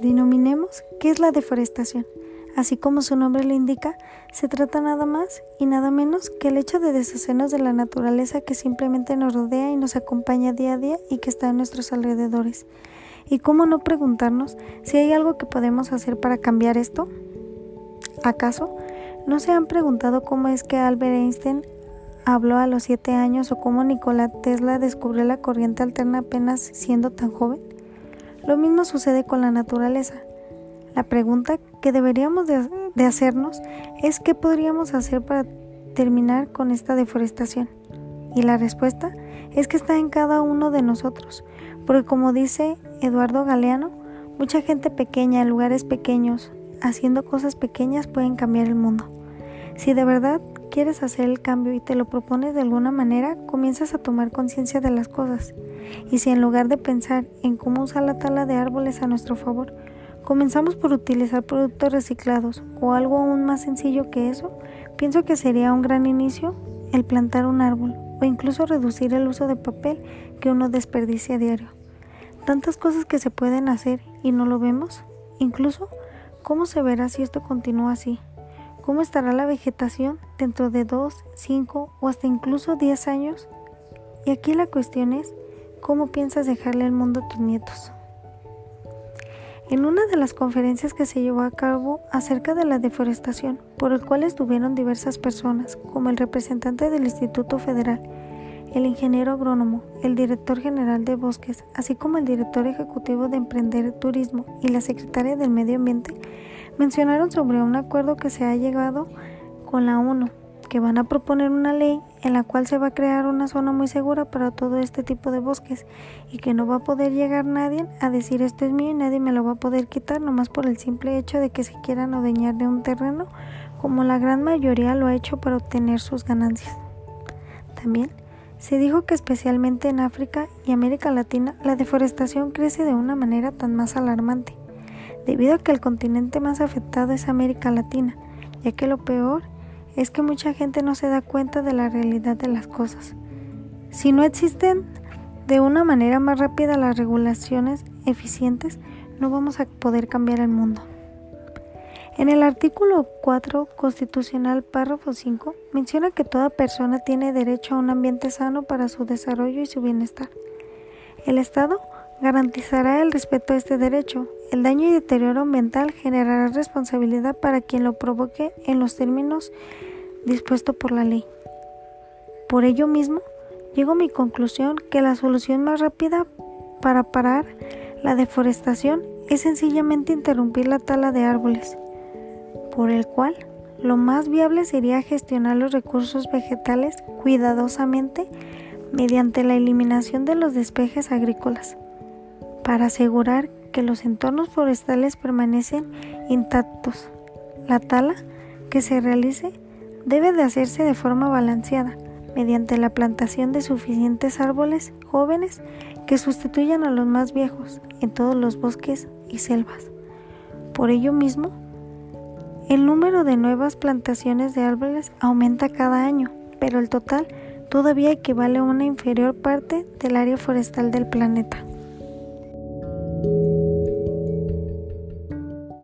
Denominemos qué es la deforestación. Así como su nombre lo indica, se trata nada más y nada menos que el hecho de deshacernos de la naturaleza que simplemente nos rodea y nos acompaña día a día y que está en nuestros alrededores. ¿Y cómo no preguntarnos si hay algo que podemos hacer para cambiar esto? ¿Acaso no se han preguntado cómo es que Albert Einstein habló a los siete años o cómo Nikola Tesla descubrió la corriente alterna apenas siendo tan joven? Lo mismo sucede con la naturaleza. La pregunta que deberíamos de, hacernos es qué podríamos hacer para terminar con esta deforestación. Y la respuesta es que está en cada uno de nosotros, porque como dice Eduardo Galeano, mucha gente pequeña lugares pequeños, haciendo cosas pequeñas pueden cambiar el mundo. Si de verdad quieres hacer el cambio y te lo propones de alguna manera, comienzas a tomar conciencia de las cosas. Y si en lugar de pensar en cómo usar la tala de árboles a nuestro favor, comenzamos por utilizar productos reciclados o algo aún más sencillo que eso, pienso que sería un gran inicio el plantar un árbol o incluso reducir el uso de papel que uno desperdicia a diario. Tantas cosas que se pueden hacer y no lo vemos. Incluso, ¿cómo se verá si esto continúa así? ¿Cómo estará la vegetación dentro de 2, 5 o hasta incluso 10 años? Y aquí la cuestión es, ¿cómo piensas dejarle el mundo a tus nietos? En una de las conferencias que se llevó a cabo acerca de la deforestación, por el cual estuvieron diversas personas, como el representante del Instituto Federal, el ingeniero agrónomo, el director general de bosques, así como el director ejecutivo de Emprender Turismo y la secretaria del Medio Ambiente, mencionaron sobre un acuerdo que se ha llegado con la ONU, que van a proponer una ley en la cual se va a crear una zona muy segura para todo este tipo de bosques y que no va a poder llegar nadie a decir esto es mío y nadie me lo va a poder quitar nomás por el simple hecho de que se quieran adueñar de un terreno como la gran mayoría lo ha hecho para obtener sus ganancias. También se dijo que especialmente en África y América Latina la deforestación crece de una manera tan más alarmante debido a que el continente más afectado es América Latina, ya que lo peor es que mucha gente no se da cuenta de la realidad de las cosas. Si no existen de una manera más rápida las regulaciones eficientes, no vamos a poder cambiar el mundo. En el artículo 4 constitucional, párrafo 5, menciona que toda persona tiene derecho a un ambiente sano para su desarrollo y su bienestar. El Estado garantizará el respeto a este derecho. El daño y deterioro ambiental generará responsabilidad para quien lo provoque en los términos dispuestos por la ley. Por ello mismo, llego a mi conclusión que la solución más rápida para parar la deforestación es sencillamente interrumpir la tala de árboles, por el cual lo más viable sería gestionar los recursos vegetales cuidadosamente mediante la eliminación de los despejes agrícolas para asegurar que los entornos forestales permanecen intactos. La tala que se realice debe de hacerse de forma balanceada, mediante la plantación de suficientes árboles jóvenes que sustituyan a los más viejos en todos los bosques y selvas. Por ello mismo, el número de nuevas plantaciones de árboles aumenta cada año, pero el total todavía equivale a una inferior parte del área forestal del planeta. thank you.